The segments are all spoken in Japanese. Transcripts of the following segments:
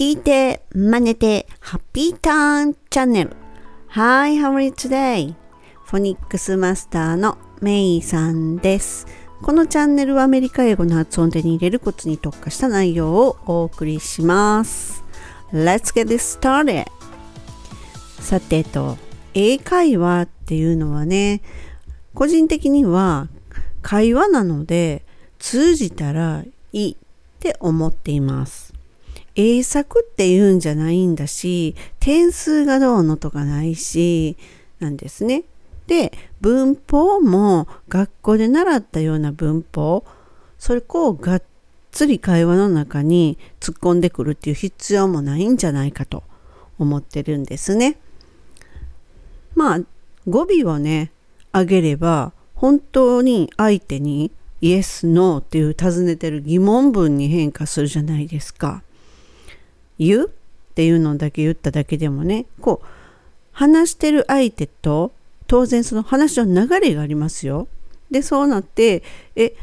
聞いて、真似て、ハッピーターンチャンネル。Hi, how are you today? フォニックスマスターのメイさんです。このチャンネルはアメリカ英語の発音でに入れるコツに特化した内容をお送りします。Let's get this started! さてと、英会話っていうのはね、個人的には会話なので通じたらいいって思っています。英作って言うんじゃないんだし、点数がどうのとかないし、なんですね。で、文法も学校で習ったような文法、それをがっつり会話の中に突っ込んでくるっていう必要もないんじゃないかと思ってるんですね。まあ、語尾をね、上げれば、本当に相手にイエス、ノーっていう尋ねてる疑問文に変化するじゃないですか。言う？っていうのだけ言っただけでもね、こう、話してる相手と当然その話の流れがありますよ。で、そうなって、え、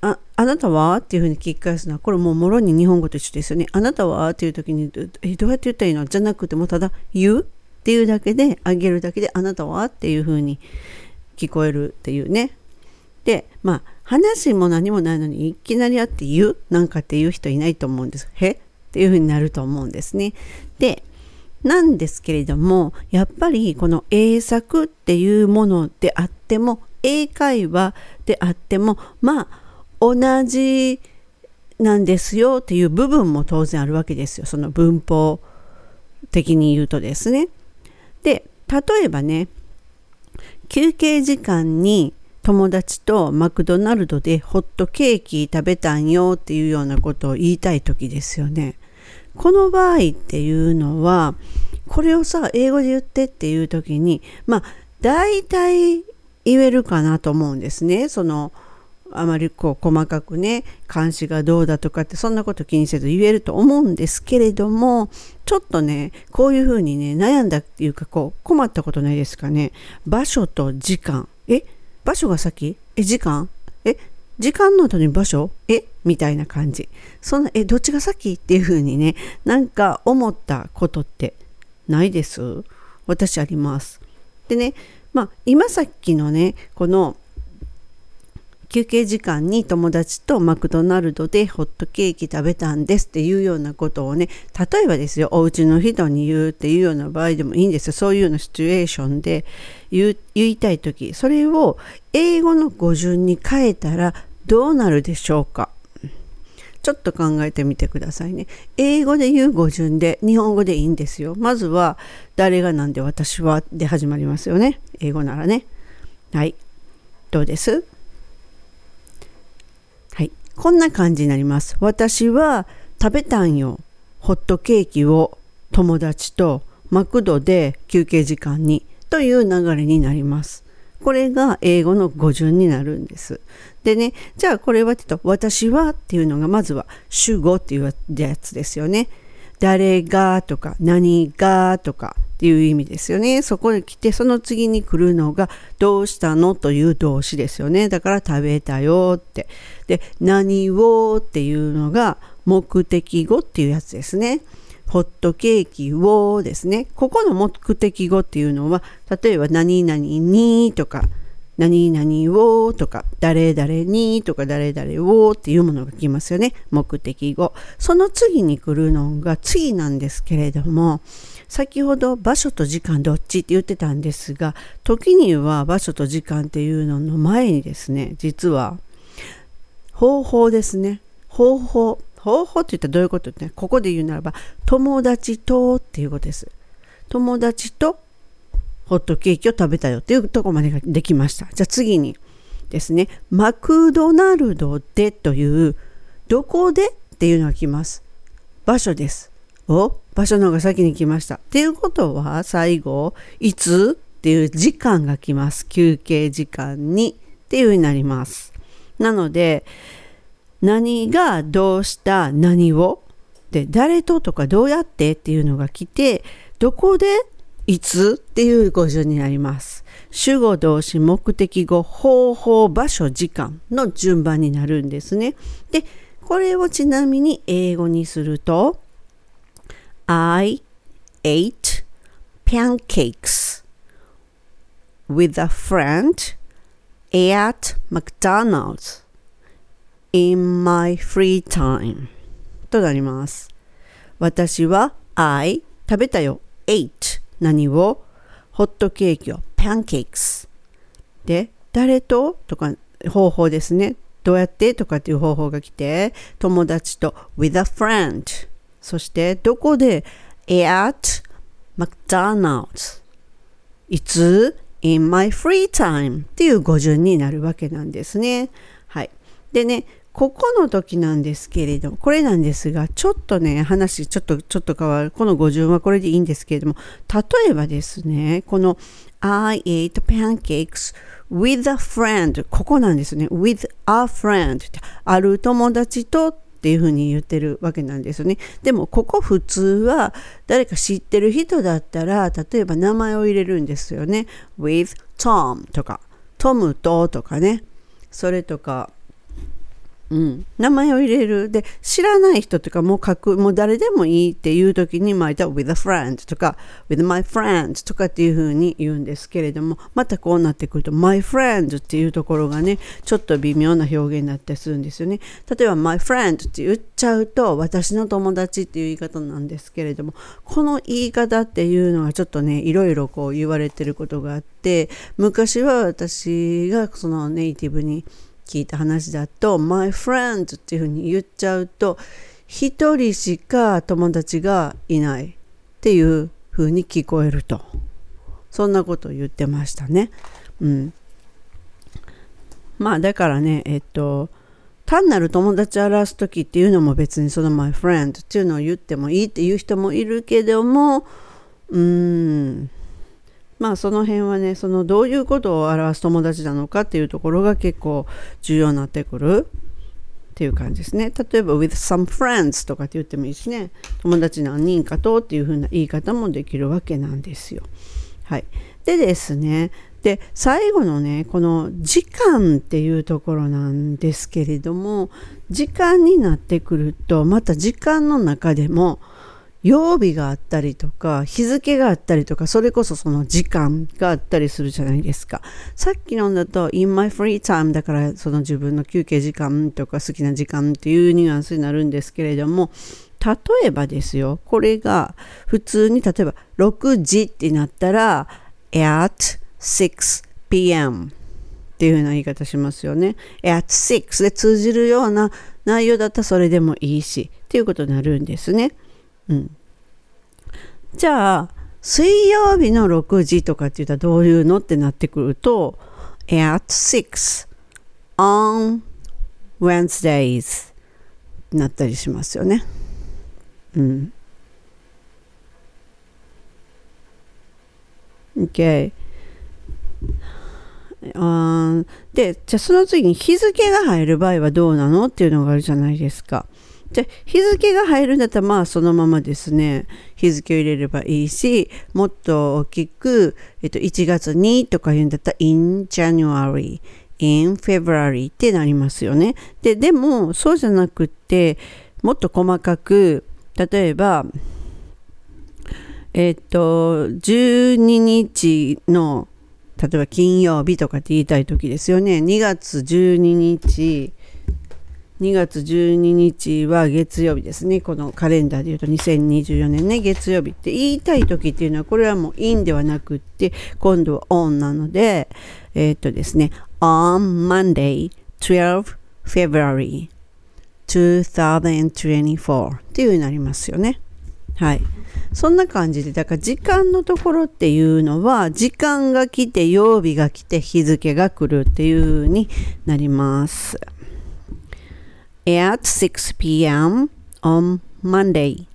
ああなたは？っていうふうに聞き返すのは、これもうもろに日本語と一緒ですよね。あなたは？っていう時に、え、どうやって言ったらいいの？じゃなくても、ただ言うっていうだけで、あげるだけで、あなたは？っていうふうに聞こえるっていうね。で、まあ、話も何もないのにいきなり会って言う？なんかっていう人いないと思うんです。へ？っていうふうになると思うんですね。で、なんですけれども、やっぱりこの英作っていうものであっても、英会話であっても、まあ、同じなんですよっていう部分も当然あるわけですよ。その文法的に言うとですね。で、例えばね、休憩時間に友達とマクドナルドでホットケーキ食べたんよっていうようなことを言いたい時ですよね。この場合っていうのはこれをさ英語で言ってっていう時にまあ大体言えるかなと思うんですね。そのあまりこう細かくね監視がどうだとかってそんなこと気にせず言えると思うんですけれどもちょっとねこういうふうにね悩んだっていうかこう困ったことないですかね場所と時間え？場所が先？え時間？え時間の後に場所？えみたいな感じ。そんなえどっちが先？っていう風にねなんか思ったことってないです。私あります。でねまあ今さっきのねこの休憩時間に友達とマクドナルドでホットケーキ食べたんですっていうようなことをね例えばですよお家の人に言うっていうような場合でもいいんですよそういうようなシチュエーションで言いたい時それを英語の語順に変えたらどうなるでしょうか？ちょっと考えてみてくださいね。英語で言う語順で日本語でいいんですよ。まずは誰が何で私はで始まりますよね。英語ならね。はい。どうです？こんな感じになります。私は食べたんよ。ホットケーキを友達とマクドで休憩時間にという流れになります。これが英語の語順になるんです。でね、じゃあこれはちょっと私はっていうのがまずは主語っていうやつですよね。誰がとか何がとかっていう意味ですよね。そこに来てその次に来るのがどうしたのという動詞ですよね。だから食べたよって。で何をっていうのが目的語っていうやつですね。ホットケーキをですね。ここの目的語っていうのは例えば何々にとか何々をとか、誰々にとか、誰々をっていうものが来ますよね。目的語。その次に来るのが次なんですけれども、先ほど場所と時間どっちって言ってたんですが、時には場所と時間っていうのの前にですね、実は方法ですね。方法。方法って言ったらどういうことってね、ここで言うならば、友達とっていうことです。友達とホットケーキを食べたよっていうとこまでができました。じゃあ次にですね、マクドナルドでという、どこでっていうのが来ます。場所です。お場所の方が先に来ました。っていうことは最後、いつっていう時間が来ます。休憩時間にっていう風になります。なので、何がどうした何を？で誰ととかどうやってっていうのが来てどこでいつ？っていう語順になります。主語動詞目的語方法場所時間の順番になるんですね。でこれをちなみに英語にすると I ate pancakes with a friend at McDonald's in my free time となります。私は I 食べたよ ate 何を？ホットケーキを。pancakes で誰と？とか方法ですね。どうやって？とかっていう方法が来て友達と。with a friend そしてどこで？at McDonald's いつ？in my free time っていう語順になるわけなんですね。はい。でね、ここの時なんですけれども、これなんですが、ちょっとね、話、ちょっと、ちょっと変わる。この語順はこれでいいんですけれども、例えばですね、この I ate pancakes with a friend ここなんですね。with a friend ある友達とっていうふうに言ってるわけなんですよね。でもここ普通は誰か知ってる人だったら例えば名前を入れるんですよね。with Tom とかトムととかね。それとかうん、名前を入れる。で、知らない人とかもう書く、もう誰でもいいっていう時に、まあ、with a friend とか、with my friend とかっていう風に言うんですけれども、またこうなってくると、my friend っていうところがね、ちょっと微妙な表現になったりするんですよね。例えば、my friend って言っちゃうと、私の友達っていう言い方なんですけれども、この言い方っていうのはちょっとね、いろいろこう言われてることがあって、昔は私がそのネイティブに、聞いた話だと My friend っていうふうに言っちゃうと一人しか友達がいないっていうふうに聞こえると。そんなことを言ってましたね。うん、まあだからねえっと単なる友達を表す時っていうのも別にその My friend っていうのを言ってもいいっていう人もいるけどもうーん。まあその辺はねそのどういうことを表す友達なのかっていうところが結構重要になってくるっていう感じですね。例えば with some friends とかって言ってもいいしね友達何人かとっていう風な言い方もできるわけなんですよ。はい。でですねで最後のねこの時間っていうところなんですけれども時間になってくるとまた時間の中でも曜日があったりとか日付があったりとかそれこそその時間があったりするじゃないですかさっきのだと in my free time だからその自分の休憩時間とか好きな時間っていうニュアンスになるんですけれども例えばですよこれが普通に例えば6時ってなったら at 6pm っていうような言い方しますよね at 6で通じるような内容だったらそれでもいいしっていうことになるんですね。うん。じゃあ、水曜日の6時とかって言ったらどういうのってなってくると、at 6 on Wednesdays なったりしますよね。うん。OK。あで、じゃあその次に日付が入る場合はどうなのっていうのがあるじゃないですか。じゃ日付が入るんだったらまあそのままですね。日付を入れればいいしもっと大きく、えっと、1月にとか言うんだったら in January in February ってなりますよね。ででもそうじゃなくってもっと細かく例えばえっと12日の例えば金曜日とかって言いたい時ですよね。2月12日2月12日は月曜日ですね。このカレンダーで言うと2024年ね、月曜日って言いたい時っていうのは、これはもう in ではなくって、今度は on なので、えー、っとですね、on Monday 12 February 2024っていうようになりますよね。はい。そんな感じで、だから時間のところっていうのは、時間が来て、曜日が来て、日付が来るっていう風になります。At 6 p.m. on Monday,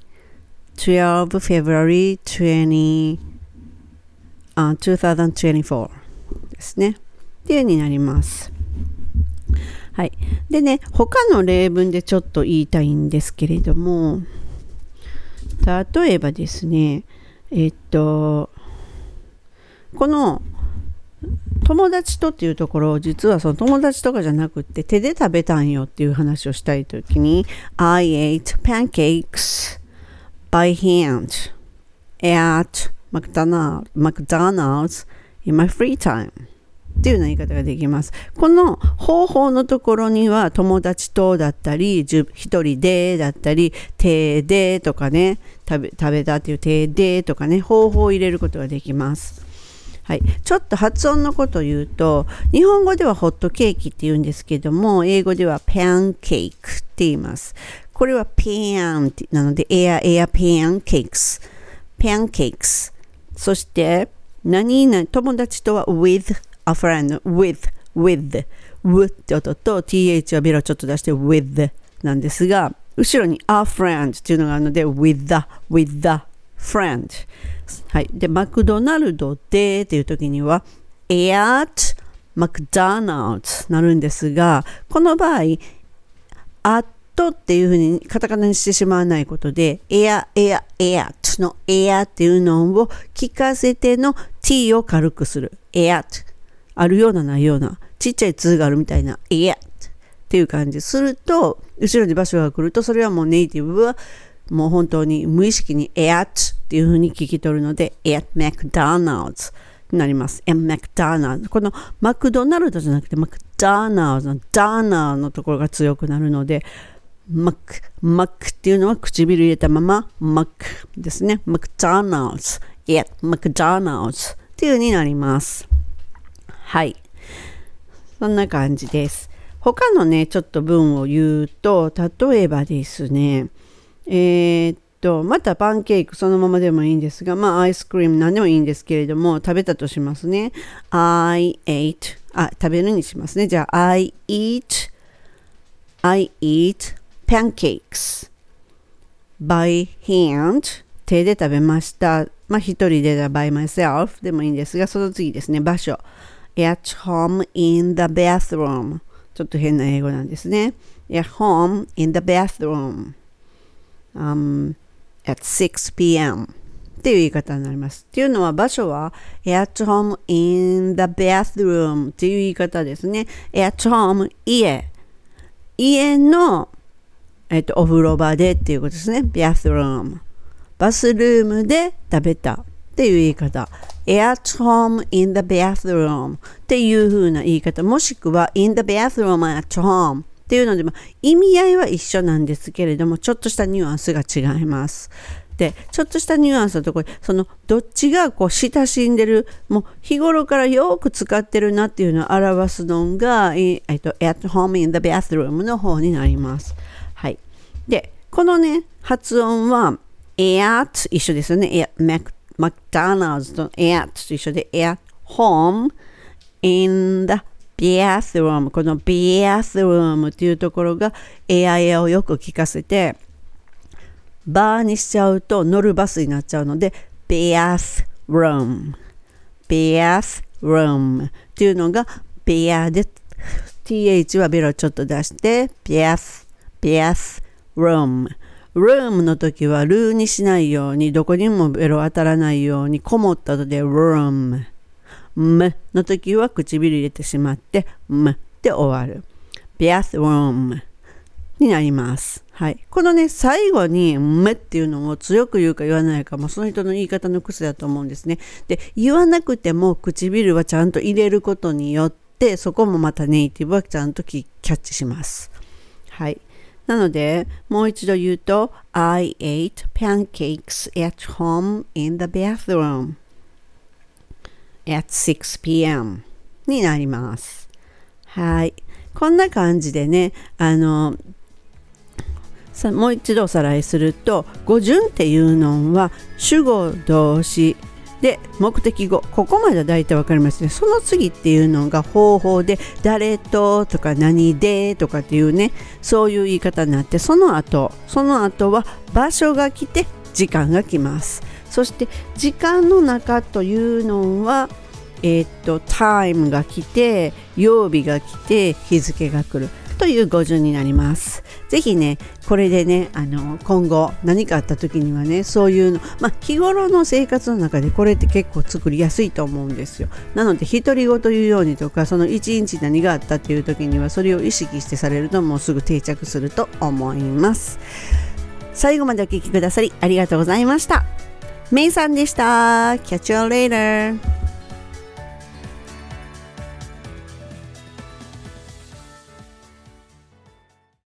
12 February 20, uh, 2024ですね。っていうになります。はい。でね、他の例文でちょっと言いたいんですけれども、例えばですね、えっと、この友達とっていうところを実はその友達とかじゃなくて手で食べたんよっていう話をしたい時に I ate pancakes by hand at McDonald's in my free time っていうような言い方ができます。この方法のところには友達とだったり、一人でだったり、手でとかね、食べ食べたっていう手でとかね、方法を入れることができます。はい、ちょっと発音のことを言うと日本語ではホットケーキって言うんですけども英語ではパンケークって言います。これはペンなのでエアエアペンケークス。パンケークス。そして何々友達とは with a friend with with with って音と th はベロちょっと出して with なんですが後ろに a friend っていうのがあるので with the with the friend はい。で、マクドナルドでっていう時には at McDonald's なるんですが、この場合、at っていうふうにカタカナにしてしまわないことで、air, air, at の air っていうのを聞かせての t を軽くする。at あるようなないようなちっちゃい2があるみたいな at っていう感じすると後ろに場所が来るとそれはもうネイティブはもう本当に無意識に at っていうふうに聞き取るので at McDonald's になります。at McDonald's このマクドナルドじゃなくてマクドナルドのダーナーのところが強くなるのでマック、マックっていうのは唇入れたままマックですね。マクドナルド at McDonald's っていう風になります。はい。そんな感じです。他のね、ちょっと文を言うと、例えばですね、えー、っと、またパンケーキそのままでもいいんですが、まあアイスクリーム何でもいいんですけれども、食べたとしますね。I ate あ、食べるにしますね。じゃあ、I eat I eat pancakes by hand 手で食べました。まあ一人でだ by myself でもいいんですが、その次ですね、場所。at home in the bathroom ちょっと変な英語なんですね。at home in the bathroom um, at 6 p.m. っていう言い方になります。っていうのは場所は at home in the bathroom っていう言い方ですね。at home 家。家の、えっと、お風呂場でっていうことですね。bathroom。バスルームで食べたっていう言い方。at home in the bathroom っていう風な言い方。もしくは in the bathroom at home っていうので、まあ、意味合いは一緒なんですけれどもちょっとしたニュアンスが違います。でちょっとしたニュアンスのところそのどっちがこう親しんでるもう日頃からよく使ってるなっていうのを表すのが、えっと、at home in the bathroom の方になります。はい、でこのね発音は at 一緒ですよね。McDonald's と at と一緒で at home in the bathroom この bathroom っていうところがエアエアをよく聞かせてバーにしちゃうと乗るバスになっちゃうので bathroom bathroom っていうのが bear で th はベロちょっと出して bath bathroom ルーム。の時はルーにしないようにどこにもベロ当たらないようにこもったので room むの時は唇入れてしまって、むで終わる。bathroom になります。はい。このね、最後に、めっていうのを強く言うか言わないかも、その人の言い方の癖だと思うんですね。で、言わなくても唇はちゃんと入れることによって、そこもまたネイティブはちゃんとキャッチします。はい。なので、もう一度言うと、I ate pancakes at home in the bathroom. At 6 p.m. になります。はい。こんな感じでね、あの、さもう一度おさらいすると語順っていうのは主語動詞で目的語ここまでは大体分かりますねその次っていうのが方法で誰ととか何でとかっていうねそういう言い方になってその後その後は場所が来て時間が来ますそして時間の中というのはえー、っとタイムが来て曜日が来て日付が来るという語順になります。ぜひね、これでね、あの今後何かあった時にはね、そういうの、まあ、日頃の生活の中でこれって結構作りやすいと思うんですよ。なので、独り言言うようにとか、その一日何があったっていう時には、それを意識してされると、もうすぐ定着すると思います。最後までお聴きくださりありがとうございました。メイさんでした。Catch you later!